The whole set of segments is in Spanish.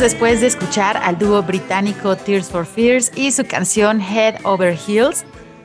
Después de escuchar al dúo británico Tears for Fears y su canción Head Over Heels,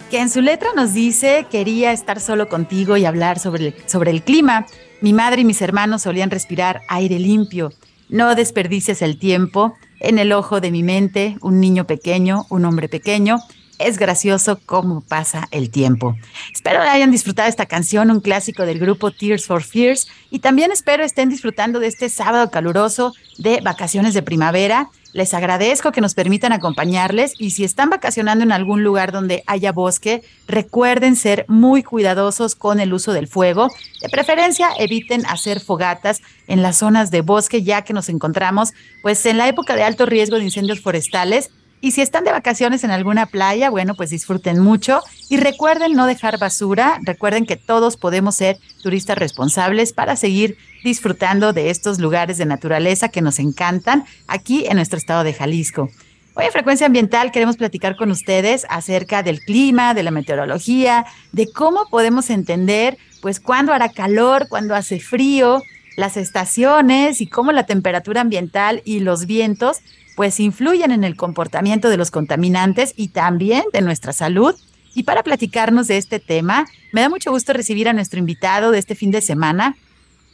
que en su letra nos dice quería estar solo contigo y hablar sobre el, sobre el clima. Mi madre y mis hermanos solían respirar aire limpio. No desperdicies el tiempo. En el ojo de mi mente, un niño pequeño, un hombre pequeño, es gracioso cómo pasa el tiempo. Espero hayan disfrutado esta canción, un clásico del grupo Tears for Fears, y también espero estén disfrutando de este sábado caluroso de vacaciones de primavera. Les agradezco que nos permitan acompañarles y si están vacacionando en algún lugar donde haya bosque, recuerden ser muy cuidadosos con el uso del fuego. De preferencia, eviten hacer fogatas en las zonas de bosque ya que nos encontramos pues en la época de alto riesgo de incendios forestales y si están de vacaciones en alguna playa, bueno, pues disfruten mucho y recuerden no dejar basura. Recuerden que todos podemos ser turistas responsables para seguir disfrutando de estos lugares de naturaleza que nos encantan aquí en nuestro estado de Jalisco. Hoy en Frecuencia Ambiental queremos platicar con ustedes acerca del clima, de la meteorología, de cómo podemos entender pues cuándo hará calor, cuándo hace frío, las estaciones y cómo la temperatura ambiental y los vientos pues influyen en el comportamiento de los contaminantes y también de nuestra salud. Y para platicarnos de este tema, me da mucho gusto recibir a nuestro invitado de este fin de semana.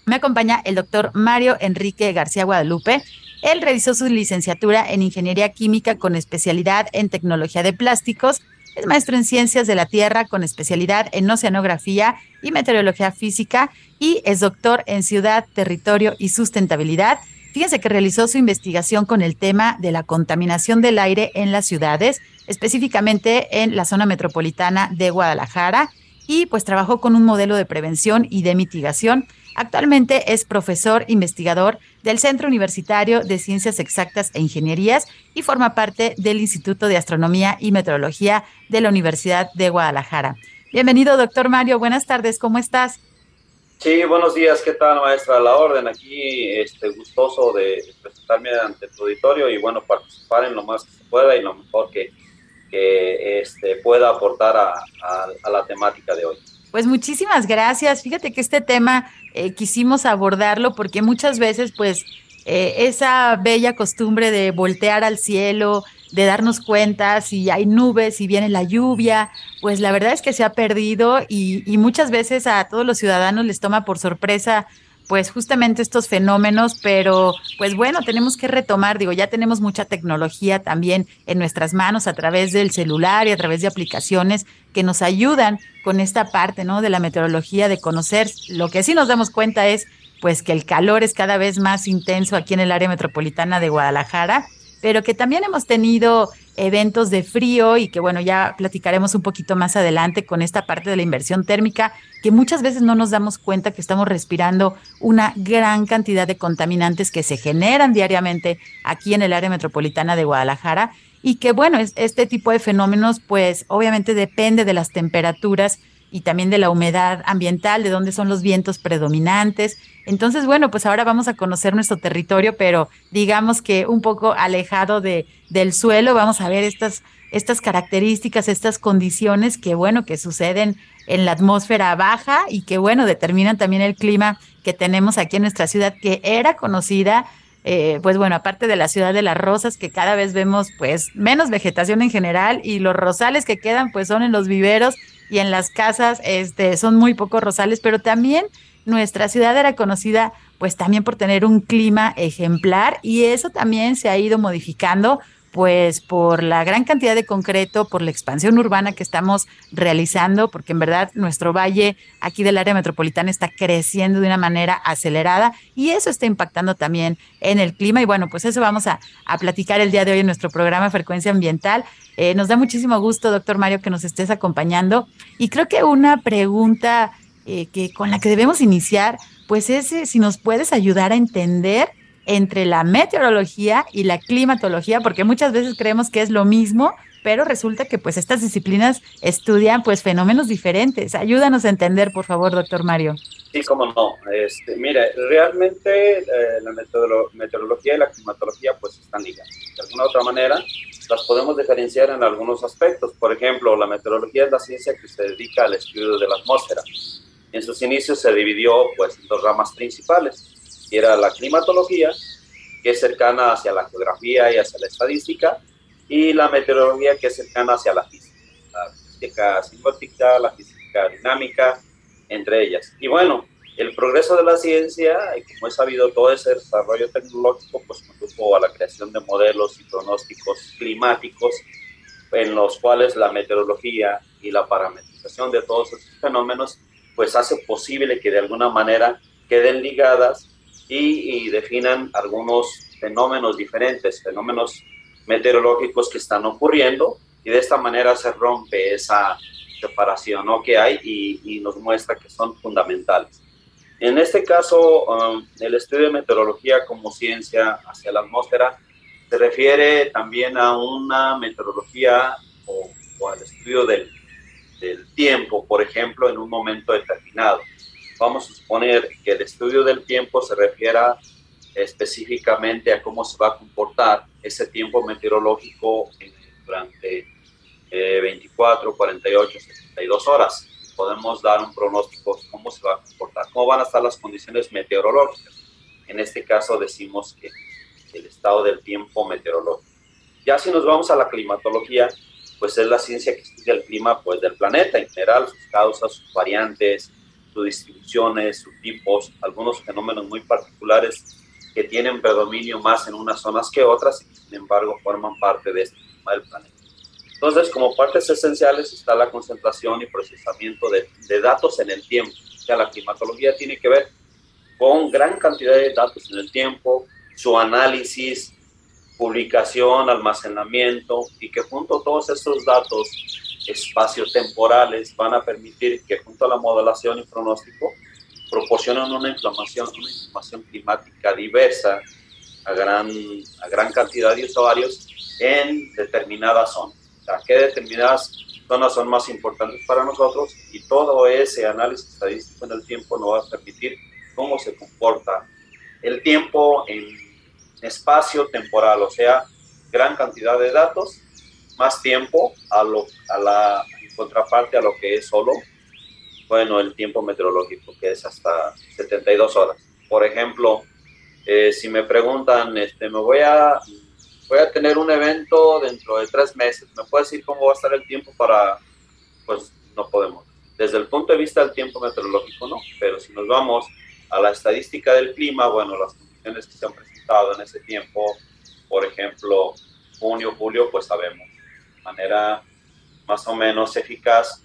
Me acompaña el doctor Mario Enrique García Guadalupe. Él realizó su licenciatura en Ingeniería Química con especialidad en Tecnología de Plásticos. Es maestro en Ciencias de la Tierra con especialidad en Oceanografía y Meteorología Física y es doctor en Ciudad, Territorio y Sustentabilidad Fíjense que realizó su investigación con el tema de la contaminación del aire en las ciudades, específicamente en la zona metropolitana de Guadalajara, y pues trabajó con un modelo de prevención y de mitigación. Actualmente es profesor investigador del Centro Universitario de Ciencias Exactas e Ingenierías y forma parte del Instituto de Astronomía y Meteorología de la Universidad de Guadalajara. Bienvenido, doctor Mario. Buenas tardes. ¿Cómo estás? Sí, buenos días, ¿qué tal, maestra? La orden aquí, este, gustoso de presentarme ante tu auditorio y, bueno, participar en lo más que se pueda y lo mejor que, que este, pueda aportar a, a, la temática de hoy. Pues muchísimas gracias. Fíjate que este tema eh, quisimos abordarlo porque muchas veces, pues, eh, esa bella costumbre de voltear al cielo, de darnos cuenta si hay nubes, si viene la lluvia, pues la verdad es que se ha perdido y, muchas veces a todos los ciudadanos les toma por sorpresa pues justamente estos fenómenos, pero pues bueno, tenemos que retomar, digo, ya tenemos mucha tecnología también en nuestras manos a través del celular y a través de aplicaciones que nos ayudan con esta parte, ¿no? De la meteorología, de conocer. Lo que sí nos damos cuenta es pues que el calor es cada vez más intenso aquí en el área metropolitana de Guadalajara, pero que también hemos tenido eventos de frío y que bueno, ya platicaremos un poquito más adelante con esta parte de la inversión térmica, que muchas veces no nos damos cuenta que estamos respirando una gran cantidad de contaminantes que se generan diariamente aquí en el área metropolitana de Guadalajara y que bueno, este tipo de fenómenos pues obviamente depende de las temperaturas y también de la humedad ambiental, de dónde son los vientos predominantes. Entonces, bueno, pues ahora vamos a conocer nuestro territorio, pero digamos que un poco alejado de, del suelo, vamos a ver estas, estas características, estas condiciones que, bueno, que suceden en la atmósfera baja y que, bueno, determinan también el clima que tenemos aquí en nuestra ciudad, que era conocida eh, pues bueno, aparte de la ciudad de las rosas, que cada vez vemos pues menos vegetación en general y los rosales que quedan pues son en los viveros y en las casas este, son muy pocos rosales, pero también nuestra ciudad era conocida pues también por tener un clima ejemplar y eso también se ha ido modificando pues por la gran cantidad de concreto, por la expansión urbana que estamos realizando, porque en verdad nuestro valle aquí del área metropolitana está creciendo de una manera acelerada y eso está impactando también en el clima. Y bueno, pues eso vamos a, platicar el día de hoy en nuestro programa Frecuencia Ambiental. Eh, nos da muchísimo gusto, doctor Mario, que nos estés acompañando. Y creo que una pregunta eh, que con la que debemos iniciar, pues es eh, si nos puedes ayudar a entender entre la meteorología y la climatología, porque muchas veces creemos que es lo mismo, pero resulta que pues estas disciplinas estudian pues fenómenos diferentes. Ayúdanos a entender, por favor, doctor Mario. Sí, cómo no. Este, mire, realmente eh, la meteorología y la climatología pues están ligadas. De alguna otra manera las podemos diferenciar en algunos aspectos. Por ejemplo, la meteorología es la ciencia que se dedica al estudio de la atmósfera. En sus inicios se dividió pues en dos ramas principales era la climatología, que es cercana hacia la geografía y hacia la estadística, y la meteorología, que es cercana hacia la física, la física simbótica, la física dinámica, entre ellas. Y bueno, el progreso de la ciencia, y como he sabido, todo ese desarrollo tecnológico, pues condujo a la creación de modelos y pronósticos climáticos, en los cuales la meteorología y la parametrización de todos esos fenómenos, pues hace posible que de alguna manera queden ligadas y, definan algunos fenómenos diferentes, fenómenos meteorológicos que están ocurriendo y de esta manera se rompe esa separación ¿no? que hay y, nos muestra que son fundamentales. En este caso, um, el estudio de meteorología como ciencia hacia la atmósfera se refiere también a una meteorología o, al estudio del, del tiempo, por ejemplo, en un momento determinado vamos a suponer que el estudio del tiempo se refiera específicamente a cómo se va a comportar ese tiempo meteorológico durante 24, 48, 72 horas. Podemos dar un pronóstico de cómo se va a comportar, cómo van a estar las condiciones meteorológicas. En este caso decimos que el estado del tiempo meteorológico. Ya si nos vamos a la climatología, pues es la ciencia que estudia el clima pues, del planeta en general, sus causas, sus variantes, distribuciones, sus tipos, algunos fenómenos muy particulares que tienen predominio más en unas zonas que otras y sin embargo forman parte de este clima del planeta. Entonces, como partes esenciales está la concentración y procesamiento de, de datos en el tiempo. O sea, la climatología tiene que ver con gran cantidad de datos en el tiempo, su análisis, publicación, almacenamiento y que junto a todos estos datos espacios temporales van a permitir que junto a la modelación y pronóstico proporcionen una información, una información climática diversa a gran, a gran cantidad de usuarios en determinadas zonas. Qué determinadas zonas son más importantes para nosotros y todo ese análisis estadístico en el tiempo nos va a permitir cómo se comporta el tiempo en espacio temporal, o sea, gran cantidad de datos más tiempo a, lo, a la contraparte a lo que es solo, bueno, el tiempo meteorológico, que es hasta 72 horas. Por ejemplo, eh, si me preguntan, este, me voy a, voy a tener un evento dentro de tres meses, ¿me puedes decir cómo va a estar el tiempo para, pues no podemos. Desde el punto de vista del tiempo meteorológico, no, pero si nos vamos a la estadística del clima, bueno, las condiciones que se han presentado en ese tiempo, por ejemplo, junio, julio, pues sabemos manera más o menos eficaz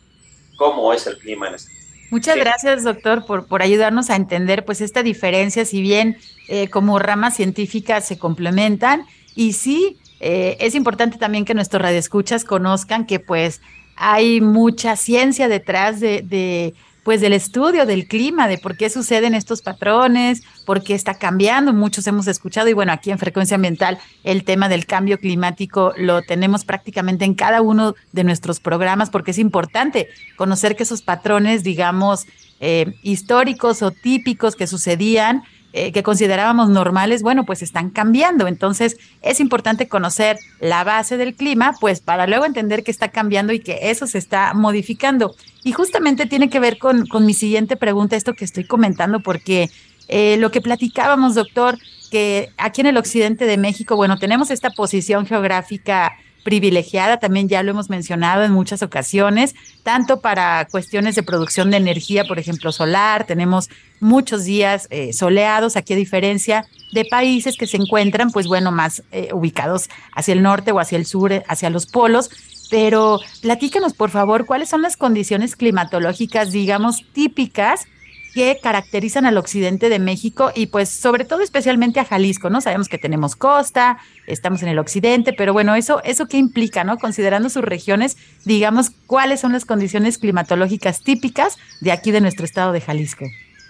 cómo es el clima en este Muchas gracias, doctor, por, por ayudarnos a entender pues esta diferencia, si bien eh, como ramas científicas se complementan, y sí, eh, es importante también que nuestros radioescuchas conozcan que pues hay mucha ciencia detrás de, de pues del estudio del clima, de por qué suceden estos patrones, por qué está cambiando. Muchos hemos escuchado y bueno, aquí en Frecuencia Ambiental el tema del cambio climático lo tenemos prácticamente en cada uno de nuestros programas porque es importante conocer que esos patrones, digamos, eh, históricos o típicos que sucedían, eh, que considerábamos normales, bueno, pues están cambiando. Entonces es importante conocer la base del clima, pues para luego entender que está cambiando y que eso se está modificando. Y justamente tiene que ver con, con mi siguiente pregunta, esto que estoy comentando, porque eh, lo que platicábamos, doctor, que aquí en el occidente de México, bueno, tenemos esta posición geográfica privilegiada, también ya lo hemos mencionado en muchas ocasiones, tanto para cuestiones de producción de energía, por ejemplo, solar, tenemos muchos días eh, soleados, aquí a diferencia de países que se encuentran, pues bueno, más eh, ubicados hacia el norte o hacia el sur, eh, hacia los polos, pero platícanos, por favor, cuáles son las condiciones climatológicas, digamos, típicas que caracterizan al occidente de México y pues sobre todo especialmente a Jalisco, ¿no? Sabemos que tenemos costa, estamos en el occidente, pero bueno, eso, eso qué implica, ¿no? Considerando sus regiones, digamos, ¿cuáles son las condiciones climatológicas típicas de aquí de nuestro estado de Jalisco?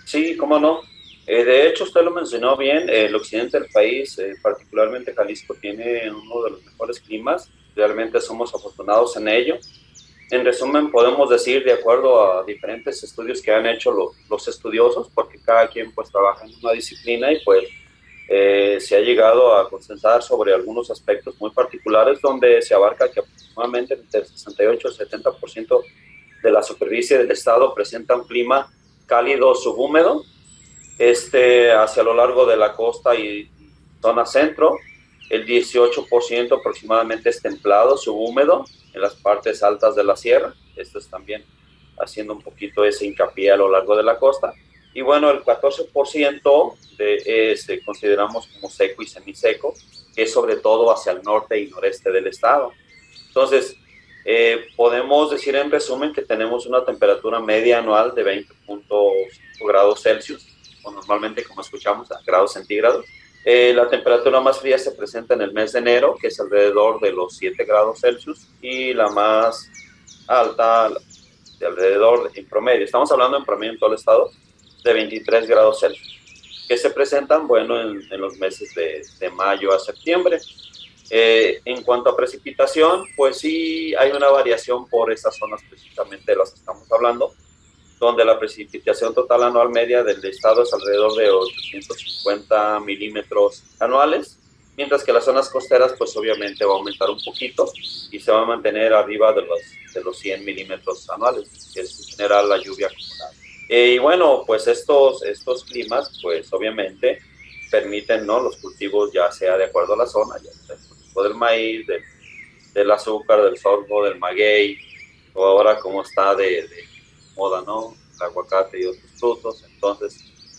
Sí, cómo no. Eh, de hecho, usted lo mencionó bien, el occidente del país, eh, particularmente Jalisco, tiene uno de los mejores climas. Realmente somos afortunados en ello en resumen, podemos decir, de acuerdo a diferentes estudios que han hecho los estudiosos, porque cada quien pues trabaja en una disciplina y pues eh, se ha llegado a concentrar sobre algunos aspectos muy particulares donde se abarca que aproximadamente entre 68 y 70% de la superficie del estado presenta un clima cálido subhúmedo, este, hacia lo largo de la costa y zona centro, el 18% aproximadamente es templado, subhúmedo, en las partes altas de la sierra. Esto es también haciendo un poquito ese hincapié a lo largo de la costa. Y bueno, el 14% de este consideramos como seco y semiseco, que es sobre todo hacia el norte y noreste del estado. Entonces, eh, podemos decir en resumen que tenemos una temperatura media anual de 20.5 grados Celsius, o normalmente como escuchamos a grados centígrados. Eh, la temperatura más fría se presenta en el mes de enero, que es alrededor de los 7 grados Celsius, y la más alta, de alrededor, en promedio, estamos hablando en promedio en todo el estado, de 23 grados Celsius, que se presentan, bueno, en, los meses de, de, mayo a septiembre. Eh, en cuanto a precipitación, pues sí hay una variación por esas zonas precisamente de las que estamos hablando donde la precipitación total anual media del estado es alrededor de 850 milímetros anuales, mientras que las zonas costeras pues obviamente va a aumentar un poquito y se va a mantener arriba de los, de los 100 milímetros anuales, que es en general la lluvia acumulada. Eh, y bueno, pues estos, estos climas pues obviamente permiten ¿no? los cultivos ya sea de acuerdo a la zona, ya sea del maíz, del, azúcar, del sorgo, del maguey, o ahora como está de ¿no? El aguacate y otros frutos. Entonces,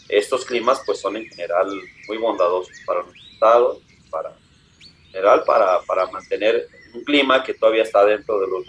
estos climas pues son en general muy bondadosos para nuestro estado, para en general para, para mantener un clima que todavía está dentro de los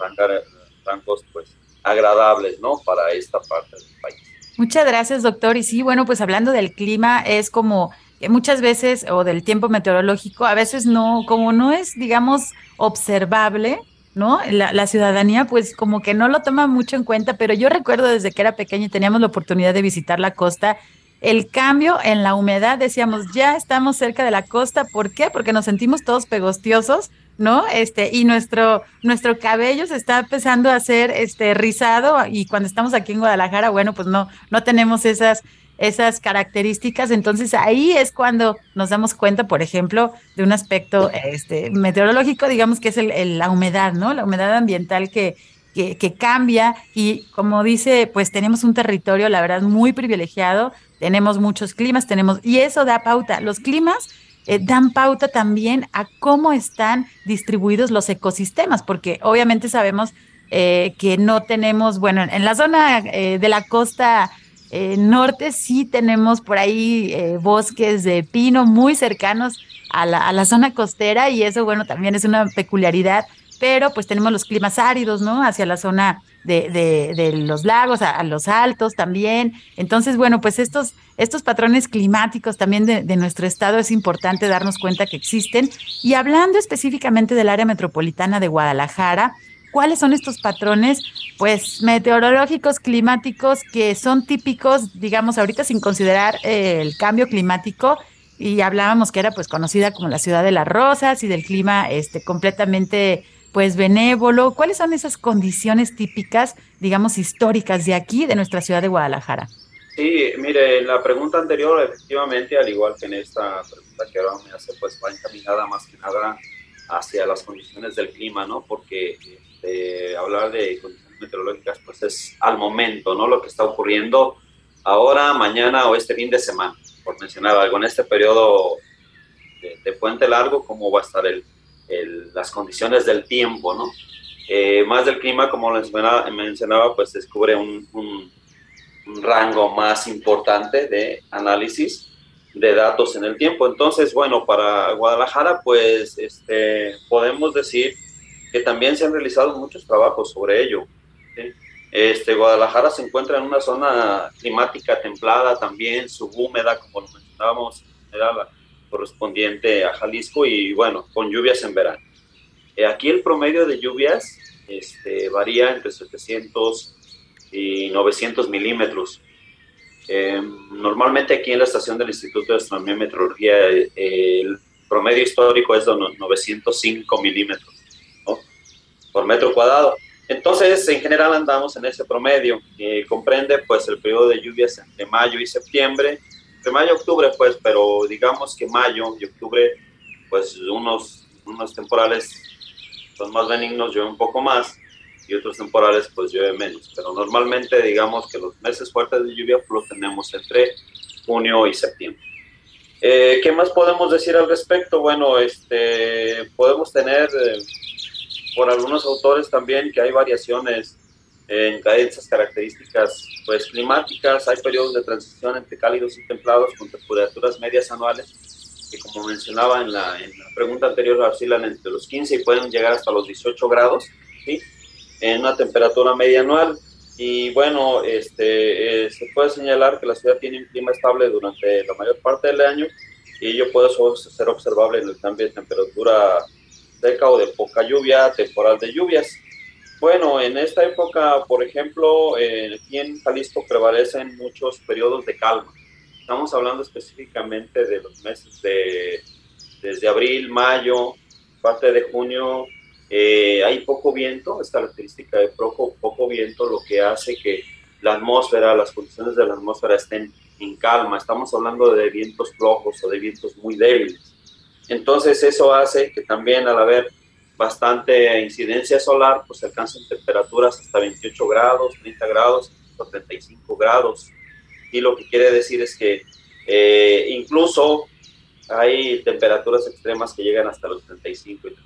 rangos pues agradables, ¿no? Para esta parte del país. Muchas gracias, doctor. Y sí, bueno, pues hablando del clima, es como que muchas veces, o del tiempo meteorológico, a veces no, como no es, digamos, observable, ¿no? La, ciudadanía pues como que no lo toma mucho en cuenta, pero yo recuerdo desde que era pequeña y teníamos la oportunidad de visitar la costa, el cambio en la humedad, decíamos, ya estamos cerca de la costa, ¿por qué? Porque nos sentimos todos pegostiosos, ¿no? Este, y nuestro, nuestro cabello se está empezando a hacer este rizado y cuando estamos aquí en Guadalajara, bueno, pues no, no tenemos esas esas características. Entonces ahí es cuando nos damos cuenta, por ejemplo, de un aspecto este, meteorológico, digamos que es el, la humedad, ¿no? La humedad ambiental que, que, cambia y como dice, pues tenemos un territorio, la verdad, muy privilegiado, tenemos muchos climas, tenemos, y eso da pauta. Los climas eh, dan pauta también a cómo están distribuidos los ecosistemas, porque obviamente sabemos eh, que no tenemos, bueno, en la zona eh, de la costa norte sí tenemos por ahí bosques de pino muy cercanos a la, a la zona costera y eso, bueno, también es una peculiaridad pero pues tenemos los climas áridos, ¿no? Hacia la zona de, de, los lagos, a, los altos también. Entonces, bueno, pues estos, estos patrones climáticos también de, nuestro estado es importante darnos cuenta que existen. Y hablando específicamente del área metropolitana de Guadalajara, ¿cuáles son estos patrones? Pues meteorológicos, climáticos, que son típicos, digamos, ahorita sin considerar eh, el cambio climático, y hablábamos que era pues conocida como la ciudad de las rosas y del clima este completamente pues benévolo. ¿Cuáles son esas condiciones típicas, digamos, históricas de aquí, de nuestra ciudad de Guadalajara? Sí, mire, en la pregunta anterior, efectivamente, al igual que en esta pregunta que ahora me hace, pues va encaminada más que nada hacia las condiciones del clima, ¿no? Porque este, hablar de condiciones meteorológicas, pues es al momento, ¿no? Lo que está ocurriendo ahora, mañana o este fin de semana, por mencionar algo, en este periodo de, puente largo, cómo va a estar el, las condiciones del tiempo, ¿no? Eh, más del clima, como les mencionaba, pues descubre un, un, rango más importante de análisis de datos en el tiempo. Entonces, bueno, para Guadalajara, pues este, podemos decir que también se han realizado muchos trabajos sobre ello. Este, Guadalajara se encuentra en una zona climática templada también, subhúmeda, como lo mencionábamos, era la, correspondiente a Jalisco y bueno, con lluvias en verano. Eh, aquí el promedio de lluvias este, varía entre 700 y 900 milímetros. Eh, normalmente aquí en la estación del Instituto de Astronomía y Meteorología el promedio histórico es de 905 milímetros por metro cuadrado. Entonces, en general andamos en ese promedio. que comprende pues el periodo de lluvias entre mayo y septiembre de mayo a octubre, pues, pero digamos que mayo y octubre, pues unos, unos temporales son más benignos, llueve un poco más, y otros temporales pues llueve menos. Pero normalmente digamos que los meses fuertes de lluvia pues, los tenemos entre junio y septiembre. Eh, ¿Qué más podemos decir al respecto? Bueno, este, podemos tener eh, por algunos autores también que hay variaciones en cadencias características pues, climáticas. Hay periodos de transición entre cálidos y templados con temperaturas medias anuales que, como mencionaba en la, en la pregunta anterior, oscilan entre los 15 y pueden llegar hasta los 18 grados, ¿sí? en una temperatura media anual. Y bueno, este, eh, se puede señalar que la ciudad tiene un clima estable durante la mayor parte del año y ello puede ser observable en el cambio de temperatura seca o de poca lluvia, temporal de lluvias. Bueno, en esta época, por ejemplo, eh, aquí en Jalisco prevalecen muchos periodos de calma. Estamos hablando específicamente de los meses de desde abril, mayo, parte de junio. Eh, hay poco viento, es característica de poco, poco viento, lo que hace que la atmósfera, las condiciones de la atmósfera estén en calma. Estamos hablando de vientos flojos o de vientos muy débiles. Entonces eso hace que también al haber bastante incidencia solar, pues alcanzan temperaturas hasta 28 grados, 30 grados, hasta 35 grados. Y lo que quiere decir es que eh, incluso hay temperaturas extremas que llegan hasta los 35 y 30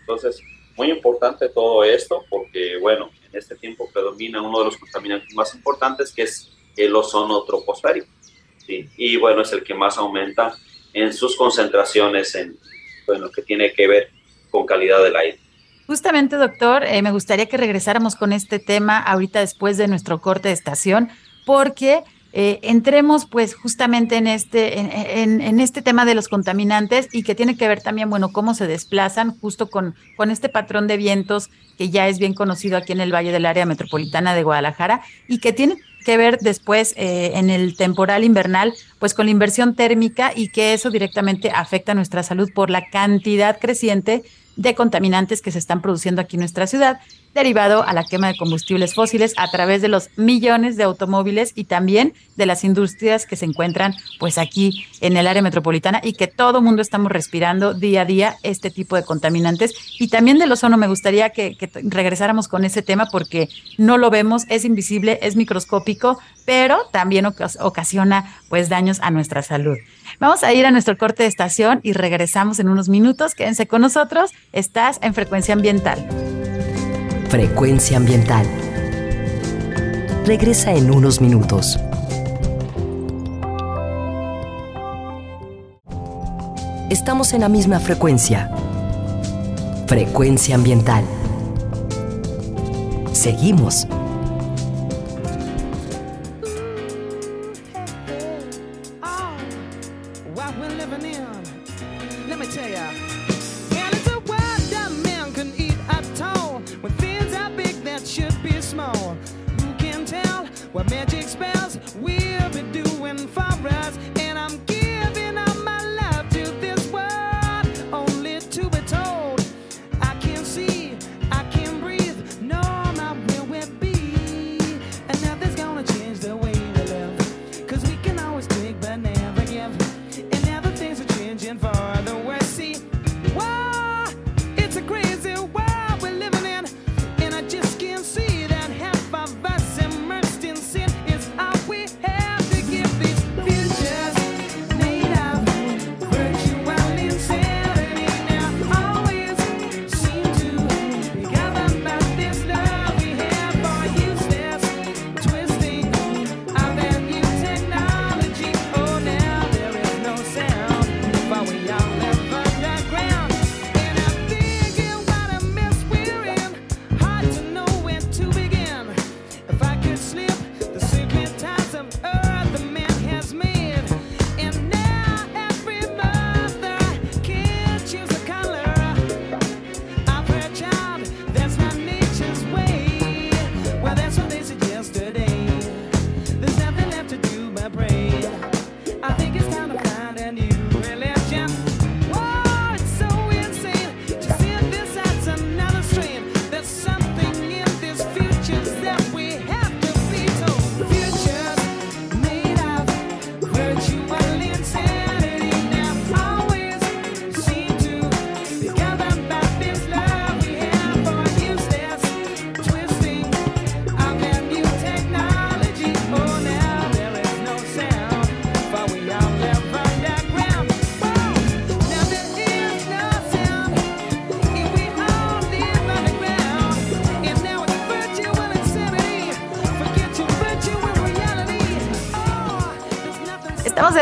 Entonces, muy importante todo esto porque, bueno, en este tiempo predomina uno de los contaminantes más importantes que es el ozono troposférico. ¿sí? Y bueno, es el que más aumenta en sus concentraciones en bueno, que tiene que ver con calidad del aire. Justamente, doctor, eh, me gustaría que regresáramos con este tema ahorita después de nuestro corte de estación, porque eh, entremos pues justamente en este, en, en, este tema de los contaminantes y que tiene que ver también, bueno, cómo se desplazan justo con, con este patrón de vientos que ya es bien conocido aquí en el Valle del Área Metropolitana de Guadalajara y que tiene que ver después eh, en el temporal invernal, pues con la inversión térmica y que eso directamente afecta a nuestra salud por la cantidad creciente de contaminantes que se están produciendo aquí en nuestra ciudad, derivado a la quema de combustibles fósiles a través de los millones de automóviles y también de las industrias que se encuentran pues aquí en el área metropolitana y que todo mundo estamos respirando día a día este tipo de contaminantes y también del ozono me gustaría que, que regresáramos con ese tema porque no lo vemos, es invisible, es microscópico, pero también ocasiona pues daños a nuestra salud. Vamos a ir a nuestro corte de estación y regresamos en unos minutos. Quédense con nosotros. Estás en Frecuencia Ambiental. Frecuencia Ambiental. Regresa en unos minutos. Estamos en la misma frecuencia. Frecuencia Ambiental. Seguimos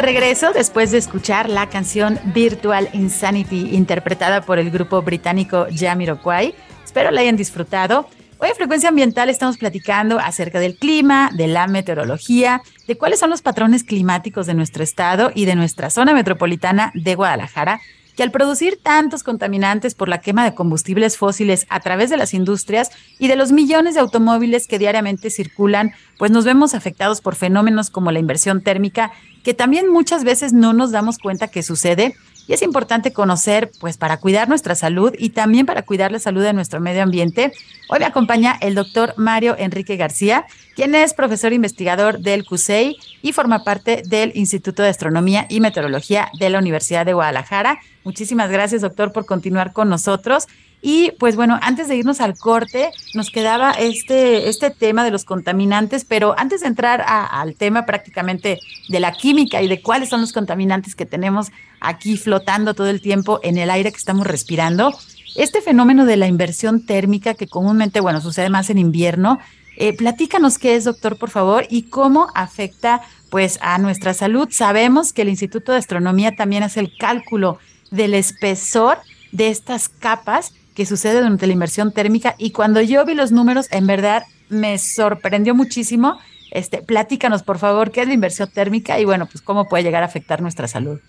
regreso después de escuchar la canción Virtual Insanity interpretada por el grupo británico Jamiroquai. Espero la hayan disfrutado. Hoy en Frecuencia Ambiental estamos platicando acerca del clima, de la meteorología, de cuáles son los patrones climáticos de nuestro estado y de nuestra zona metropolitana de Guadalajara, que al producir tantos contaminantes por la quema de combustibles fósiles a través de las industrias y de los millones de automóviles que diariamente circulan, pues nos vemos afectados por fenómenos como la inversión térmica que también muchas veces no nos damos cuenta que sucede y es importante conocer, pues para cuidar nuestra salud y también para cuidar la salud de nuestro medio ambiente. Hoy me acompaña el doctor Mario Enrique García, quien es profesor investigador del CUSEI y forma parte del Instituto de Astronomía y Meteorología de la Universidad de Guadalajara. Muchísimas gracias, doctor, por continuar con nosotros. Y pues bueno, antes de irnos al corte, nos quedaba este, este tema de los contaminantes, pero antes de entrar al tema prácticamente de la química y de cuáles son los contaminantes que tenemos aquí flotando todo el tiempo en el aire que estamos respirando, este fenómeno de la inversión térmica que comúnmente, bueno, sucede más en invierno, eh, platícanos qué es, doctor, por favor, y cómo afecta pues a nuestra salud. Sabemos que el Instituto de Astronomía también hace el cálculo del espesor de estas capas que sucede durante la inversión térmica y cuando yo vi los números, en verdad me sorprendió muchísimo. Este, platícanos, por favor, qué es la inversión térmica y bueno, pues cómo puede llegar a afectar nuestra salud.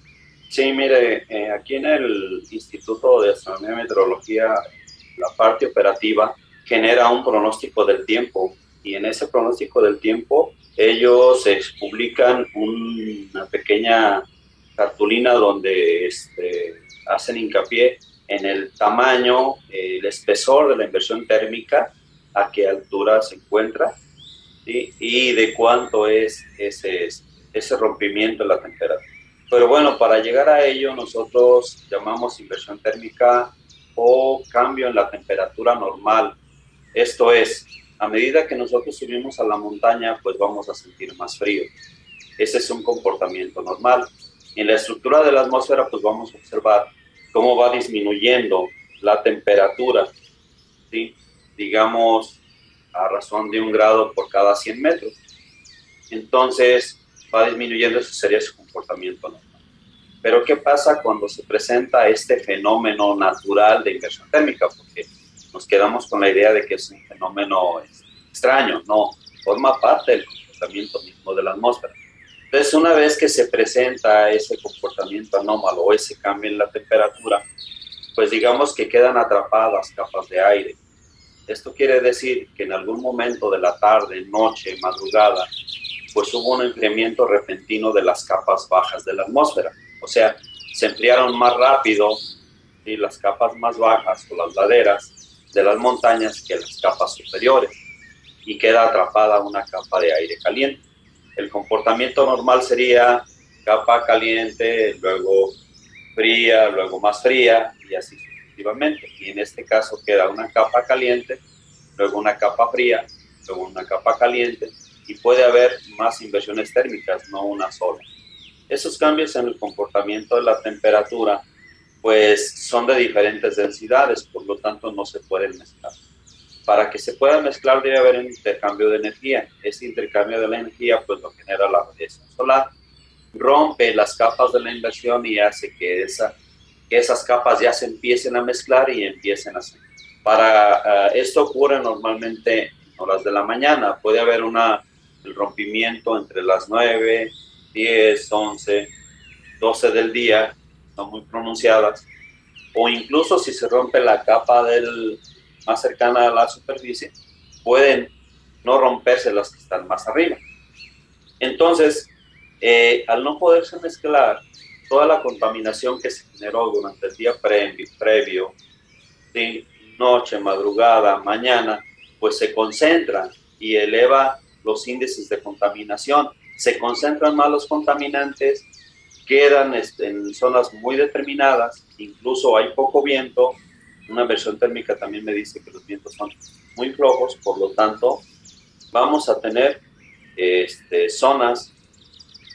Sí, mire, eh, aquí en el Instituto de Astronomía y Meteorología, la parte operativa genera un pronóstico del tiempo y en ese pronóstico del tiempo ellos publican una pequeña cartulina donde este, hacen hincapié en el tamaño, el espesor de la inversión térmica, a qué altura se encuentra y de cuánto es ese, ese rompimiento en la temperatura. Pero bueno, para llegar a ello nosotros llamamos inversión térmica o cambio en la temperatura normal. Esto es, a medida que nosotros subimos a la montaña, pues vamos a sentir más frío. Ese es un comportamiento normal. En la estructura de la atmósfera, pues vamos a observar cómo va disminuyendo la temperatura, ¿sí? digamos, a razón de un grado por cada 100 metros. Entonces, va disminuyendo, ese sería su comportamiento normal. Pero ¿qué pasa cuando se presenta este fenómeno natural de inversión térmica? Porque nos quedamos con la idea de que es un fenómeno extraño, no, forma parte del comportamiento mismo de la atmósfera. Entonces, una vez que se presenta ese comportamiento anómalo o ese cambio en la temperatura, pues digamos que quedan atrapadas capas de aire. Esto quiere decir que en algún momento de la tarde, noche, madrugada, pues hubo un enfriamiento repentino de las capas bajas de la atmósfera. O sea, se enfriaron más rápido y las capas más bajas o las laderas de las montañas que las capas superiores y queda atrapada una capa de aire caliente. El comportamiento normal sería capa caliente, luego fría, luego más fría y así sucesivamente. Y en este caso queda una capa caliente, luego una capa fría, luego una capa caliente y puede haber más inversiones térmicas, no una sola. Esos cambios en el comportamiento de la temperatura pues son de diferentes densidades, por lo tanto no se pueden mezclar. Para que se pueda mezclar debe haber un intercambio de energía. Ese intercambio de la energía pues lo genera la radiación solar, rompe las capas de la inversión y hace que, esa, esas capas ya se empiecen a mezclar y empiecen a salir. Para uh, esto ocurre normalmente en horas de la mañana. Puede haber una, el rompimiento entre las 9, 10, 11, 12 del día, no muy pronunciadas, o incluso si se rompe la capa del, más cercana a la superficie, pueden no romperse las que están más arriba. Entonces, eh, al no poderse mezclar toda la contaminación que se generó durante el día previo, previo noche, madrugada, mañana, pues se concentra y eleva los índices de contaminación. Se concentran más los contaminantes, quedan este, en zonas muy determinadas, incluso hay poco viento, una versión térmica también me dice que los vientos son muy flojos, por lo tanto, vamos a tener este, zonas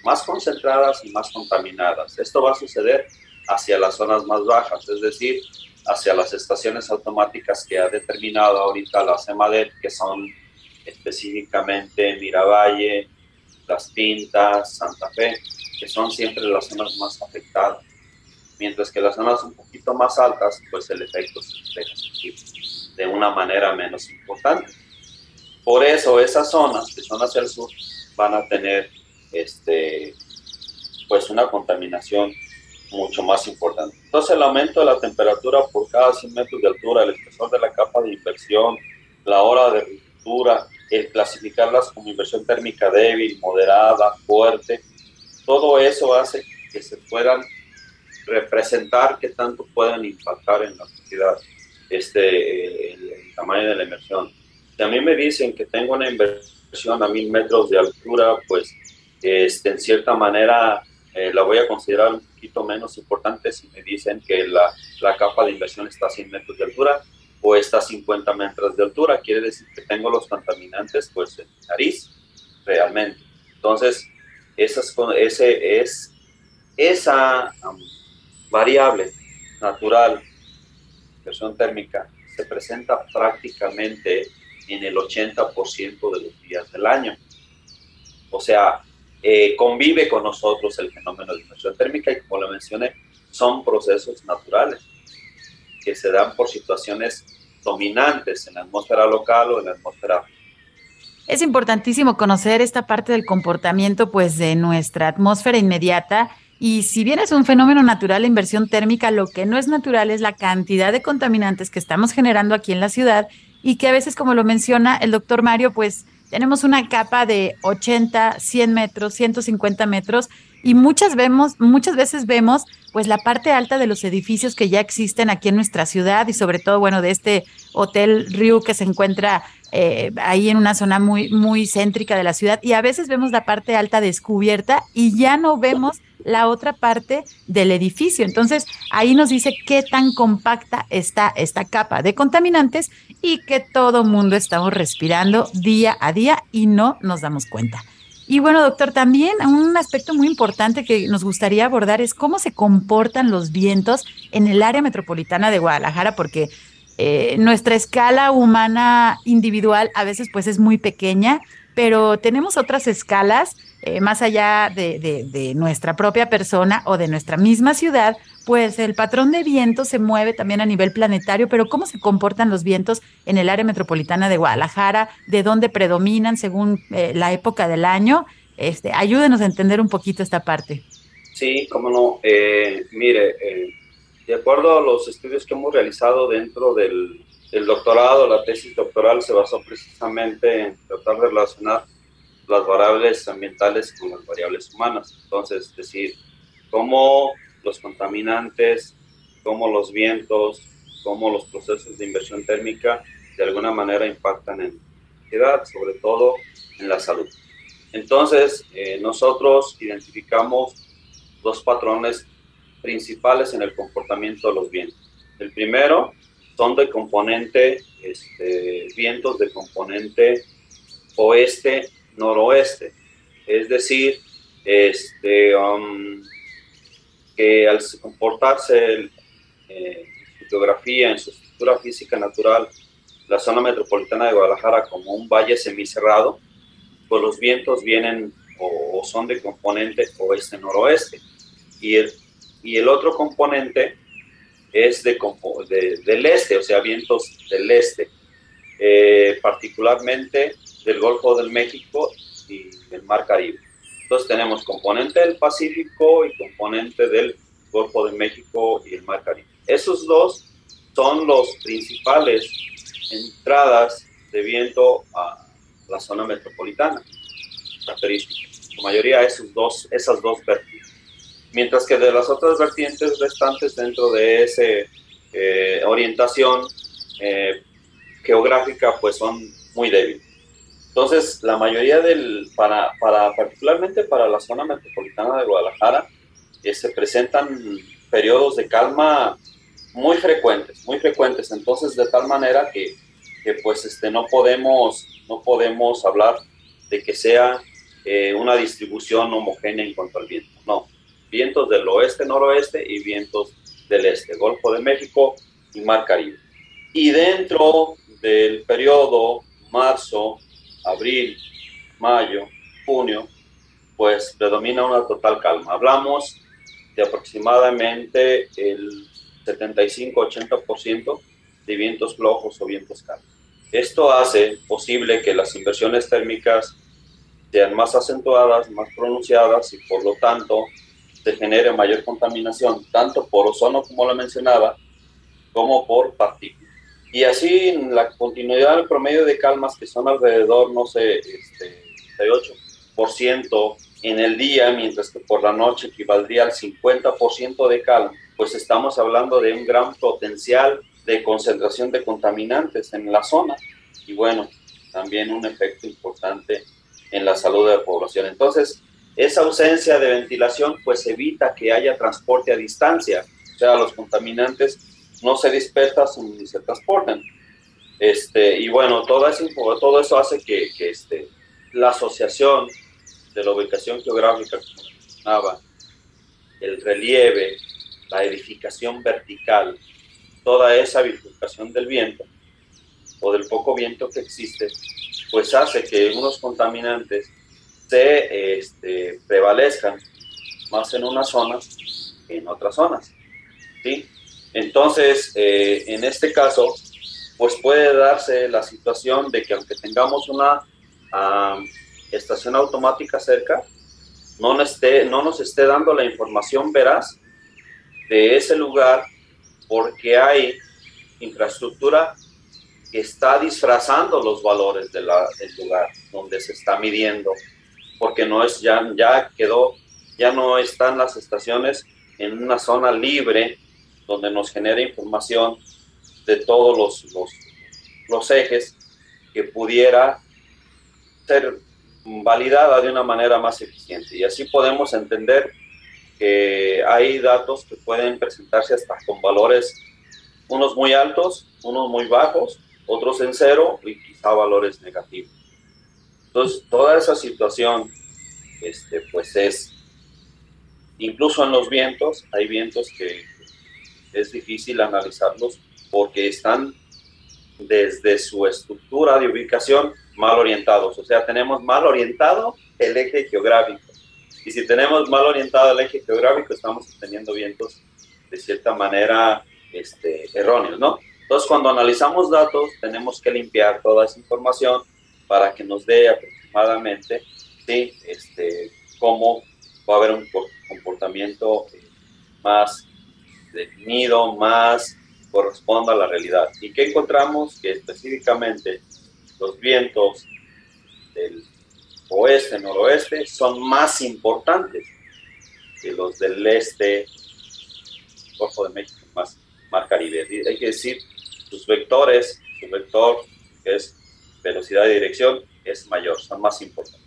más concentradas y más contaminadas. Esto va a suceder hacia las zonas más bajas, es decir, hacia las estaciones automáticas que ha determinado ahorita la CEMADET, que son específicamente Miravalle, Las Pintas, Santa Fe, que son siempre las zonas más afectadas mientras que las zonas un poquito más altas, pues el efecto se refleja de una manera menos importante. Por eso esas zonas que son hacia el sur van a tener este, pues una contaminación mucho más importante. Entonces el aumento de la temperatura por cada 100 metros de altura, el espesor de la capa de inversión, la hora de ruptura, el clasificarlas como inversión térmica débil, moderada, fuerte, todo eso hace que se puedan representar qué tanto pueden impactar en la sociedad este, el, tamaño de la inversión. Si a mí me dicen que tengo una inversión a mil metros de altura, pues este, en cierta manera eh, la voy a considerar un poquito menos importante si me dicen que la, la capa de inversión está a 100 metros de altura o está a 50 metros de altura. Quiere decir que tengo los contaminantes pues en mi nariz, realmente. Entonces, esas, ese es, esa variable. Natural, presión térmica, se presenta prácticamente en el 80% de los días del año. O sea, eh, convive con nosotros el fenómeno de inversión térmica y como lo mencioné, son procesos naturales que se dan por situaciones dominantes en la atmósfera local o en la atmósfera es importantísimo conocer esta parte del comportamiento pues de nuestra atmósfera inmediata y si bien es un fenómeno natural la inversión térmica, lo que no es natural es la cantidad de contaminantes que estamos generando aquí en la ciudad y que a veces, como lo menciona el doctor Mario, pues tenemos una capa de 80, 100 metros, 150 metros y muchas vemos, muchas veces vemos pues la parte alta de los edificios que ya existen aquí en nuestra ciudad y sobre todo, bueno, de este Hotel Riu que se encuentra eh, ahí en una zona muy, muy céntrica de la ciudad y a veces vemos la parte alta descubierta y ya no vemos la otra parte del edificio. Entonces, ahí nos dice qué tan compacta está esta capa de contaminantes y que todo mundo estamos respirando día a día y no nos damos cuenta. Y bueno, doctor, también un aspecto muy importante que nos gustaría abordar es cómo se comportan los vientos en el área metropolitana de Guadalajara, porque eh, nuestra escala humana individual a veces pues es muy pequeña, pero tenemos otras escalas eh, más allá de, nuestra propia persona o de nuestra misma ciudad, pues el patrón de viento se mueve también a nivel planetario, pero ¿cómo se comportan los vientos en el área metropolitana de Guadalajara? ¿De dónde predominan según eh, la época del año? Este, ayúdenos a entender un poquito esta parte. Sí, cómo no. Eh, mire, de acuerdo a los estudios que hemos realizado dentro del, del doctorado, la tesis doctoral se basó precisamente en tratar de relacionar las variables ambientales con las variables humanas. Entonces, es decir, cómo los contaminantes, cómo los vientos, cómo los procesos de inversión térmica de alguna manera impactan en la sociedad, sobre todo en la salud. Entonces, eh, nosotros identificamos dos patrones principales en el comportamiento de los vientos. El primero son de componente, este, vientos de componente oeste noroeste. Es decir, este, um, que al comportarse eh, en su geografía, en su estructura física natural, la zona metropolitana de Guadalajara como un valle semicerrado, pues los vientos vienen o, son de componente oeste-noroeste. Y el, y el otro componente es de, del este, o sea, vientos del este, eh, particularmente del Golfo del México y del Mar Caribe. Entonces tenemos componente del Pacífico y componente del Golfo de México y el Mar Caribe. Esos dos son los principales entradas de viento a la zona metropolitana, características. La mayoría de esos dos, esas dos vertientes. Mientras que de las otras vertientes restantes dentro de esa eh, orientación eh, geográfica, pues son muy débiles. Entonces, la mayoría del, para, para, particularmente para la zona metropolitana de Guadalajara, eh, se presentan periodos de calma muy frecuentes, muy frecuentes. Entonces, de tal manera que, que pues este, no, podemos, no podemos hablar de que sea eh, una distribución homogénea en cuanto al viento. No, vientos del oeste-noroeste y vientos del este, Golfo de México y Mar Caribe. Y dentro del periodo marzo, abril, mayo, junio, pues predomina una total calma. Hablamos de aproximadamente el 75-80% de vientos flojos o vientos calmos. Esto hace posible que las inversiones térmicas sean más acentuadas, más pronunciadas y por lo tanto se genere mayor contaminación, tanto por ozono como lo mencionaba, como por partículas. Y así en la continuidad del promedio de calmas, que son alrededor, no sé, este, 38% en el día, mientras que por la noche equivaldría al 50% de calma, pues estamos hablando de un gran potencial de concentración de contaminantes en la zona y bueno, también un efecto importante en la salud de la población. Entonces, esa ausencia de ventilación pues evita que haya transporte a distancia, o sea, los contaminantes no se dispersan ni se transportan. Este, y bueno, todo eso, todo eso hace que, que este, la asociación de la ubicación geográfica, como mencionaba, el relieve, la edificación vertical, toda esa bifurcación del viento o del poco viento que existe, pues hace que unos contaminantes se este, prevalezcan más en una zona que en otras zonas. ¿sí? Entonces, eh, en este caso, pues puede darse la situación de que aunque tengamos una estación automática cerca, no nos, esté, no nos esté dando la información veraz de ese lugar porque hay infraestructura que está disfrazando los valores del lugar donde se está midiendo, porque no es ya, ya quedó, ya no están las estaciones en una zona libre donde nos genera información de todos los, los, los ejes que pudiera ser validada de una manera más eficiente. Y así podemos entender que hay datos que pueden presentarse hasta con valores, unos muy altos, unos muy bajos, otros en cero y quizá valores negativos. Entonces, toda esa situación, este, pues es, incluso en los vientos, hay vientos que es difícil analizarlos porque están desde su estructura de ubicación mal orientados, o sea, tenemos mal orientado el eje geográfico. Y si tenemos mal orientado el eje geográfico, estamos teniendo vientos de cierta manera este, erróneos, ¿no? Entonces, cuando analizamos datos, tenemos que limpiar toda esa información para que nos dé aproximadamente ¿sí? este, cómo va a haber un comportamiento eh, más definido, más corresponda a la realidad. ¿Y qué encontramos? Que específicamente los vientos del oeste, noroeste, son más importantes que los del este, Golfo de México, más Caribe. Hay que decir, sus vectores, su vector, es velocidad y dirección, es mayor, son más importantes.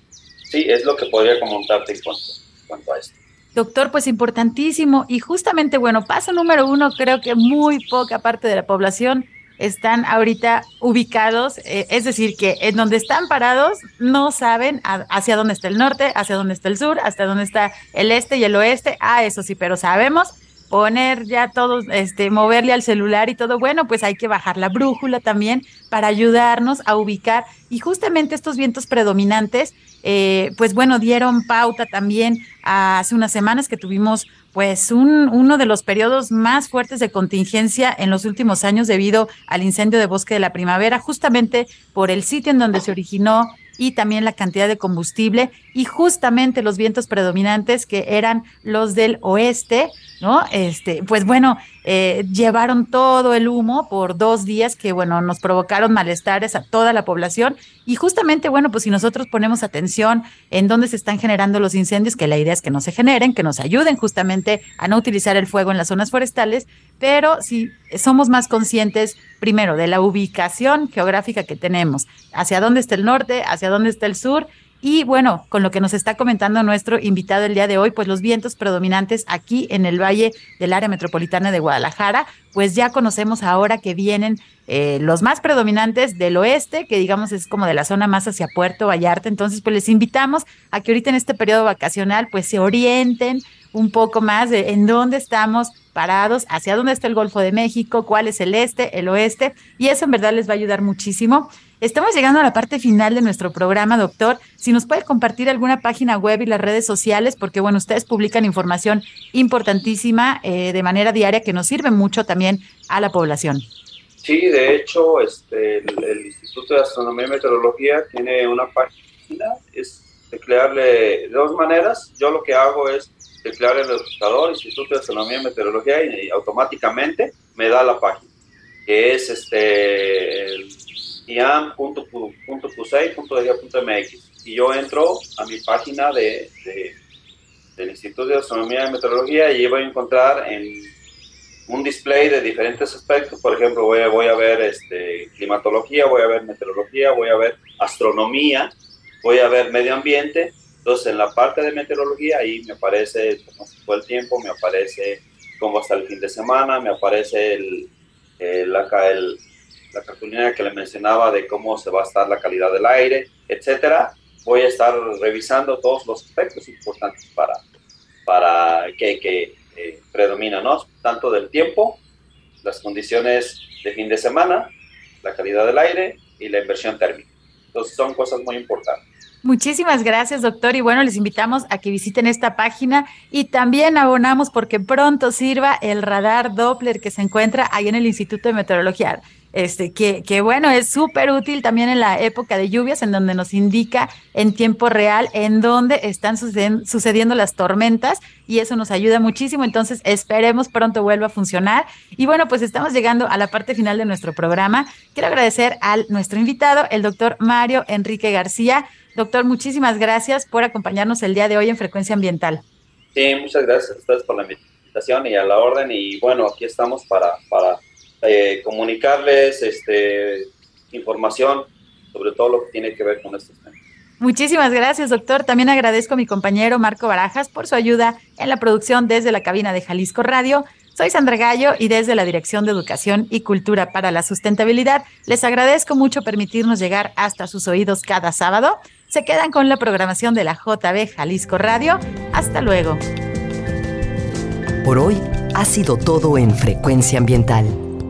Sí, es lo que podría comentarte en cuanto, en cuanto a esto. Doctor, pues importantísimo. Y justamente, bueno, paso número uno, creo que muy poca parte de la población están ahorita ubicados, eh, es decir, que en donde están parados no saben hacia dónde está el norte, hacia dónde está el sur, hasta dónde está el este y el oeste. Ah, eso sí, pero sabemos poner ya todo, este, moverle al celular y todo, bueno, pues hay que bajar la brújula también para ayudarnos a ubicar. Y justamente estos vientos predominantes, eh, pues bueno, dieron pauta también hace unas semanas que tuvimos pues un, uno de los periodos más fuertes de contingencia en los últimos años debido al incendio de bosque de la primavera, justamente por el sitio en donde se originó y también la cantidad de combustible y justamente los vientos predominantes que eran los del oeste, ¿no? Este, pues bueno, eh, llevaron todo el humo por dos días que, bueno, nos provocaron malestares a toda la población. Y justamente, bueno, pues si nosotros ponemos atención en dónde se están generando los incendios, que la idea es que no se generen, que nos ayuden justamente a no utilizar el fuego en las zonas forestales, pero si somos más conscientes, primero, de la ubicación geográfica que tenemos, hacia dónde está el norte, hacia dónde está el sur, y bueno, con lo que nos está comentando nuestro invitado el día de hoy, pues los vientos predominantes aquí en el valle del área metropolitana de Guadalajara, pues ya conocemos ahora que vienen eh, los más predominantes del oeste, que digamos es como de la zona más hacia Puerto Vallarta. Entonces, pues les invitamos a que ahorita en este periodo vacacional, pues se orienten un poco más de en dónde estamos parados, hacia dónde está el Golfo de México, cuál es el este, el oeste, y eso en verdad les va a ayudar muchísimo. Estamos llegando a la parte final de nuestro programa, doctor. Si nos puede compartir alguna página web y las redes sociales, porque bueno, ustedes publican información importantísima eh, de manera diaria que nos sirve mucho también a la población. Sí, de hecho, este, el, Instituto de Astronomía y Meteorología tiene una página, es teclearle de dos maneras. Yo lo que hago es teclear el buscador Instituto de Astronomía y Meteorología y, automáticamente me da la página, que es este, iam.pusei.mx y yo entro a mi página de, del Instituto de Astronomía y Meteorología y voy a encontrar en un display de diferentes aspectos, por ejemplo, voy a, voy a ver este, climatología, voy a ver meteorología, voy a ver astronomía, voy a ver medio ambiente, entonces en la parte de meteorología ahí me aparece cómo fue el tiempo, me aparece cómo está el fin de semana, me aparece el, el, el la cartulina que le mencionaba de cómo se va a estar la calidad del aire, etcétera, voy a estar revisando todos los aspectos importantes para, para que, que eh, predominan, ¿no? Tanto del tiempo, las condiciones de fin de semana, la calidad del aire y la inversión térmica. Entonces son cosas muy importantes. Muchísimas gracias, doctor. Y bueno, les invitamos a que visiten esta página y también abonamos porque pronto sirva el radar Doppler que se encuentra ahí en el Instituto de Meteorología este, que, bueno, es súper útil también en la época de lluvias, en donde nos indica en tiempo real en dónde están sucediendo, las tormentas y eso nos ayuda muchísimo. Entonces, esperemos pronto vuelva a funcionar. Y bueno, pues estamos llegando a la parte final de nuestro programa. Quiero agradecer a nuestro invitado, el doctor Mario Enrique García. Doctor, muchísimas gracias por acompañarnos el día de hoy en Frecuencia Ambiental. Sí, muchas gracias a ustedes por la invitación y a la orden. Y bueno, aquí estamos para eh, comunicarles este, información sobre todo lo que tiene que ver con estos temas. Muchísimas gracias, doctor. También agradezco a mi compañero Marco Barajas por su ayuda en la producción desde la cabina de Jalisco Radio. Soy Sandra Gallo y desde la Dirección de Educación y Cultura para la Sustentabilidad les agradezco mucho permitirnos llegar hasta sus oídos cada sábado. Se quedan con la programación de la JB Jalisco Radio. Hasta luego. Por hoy ha sido todo en Frecuencia Ambiental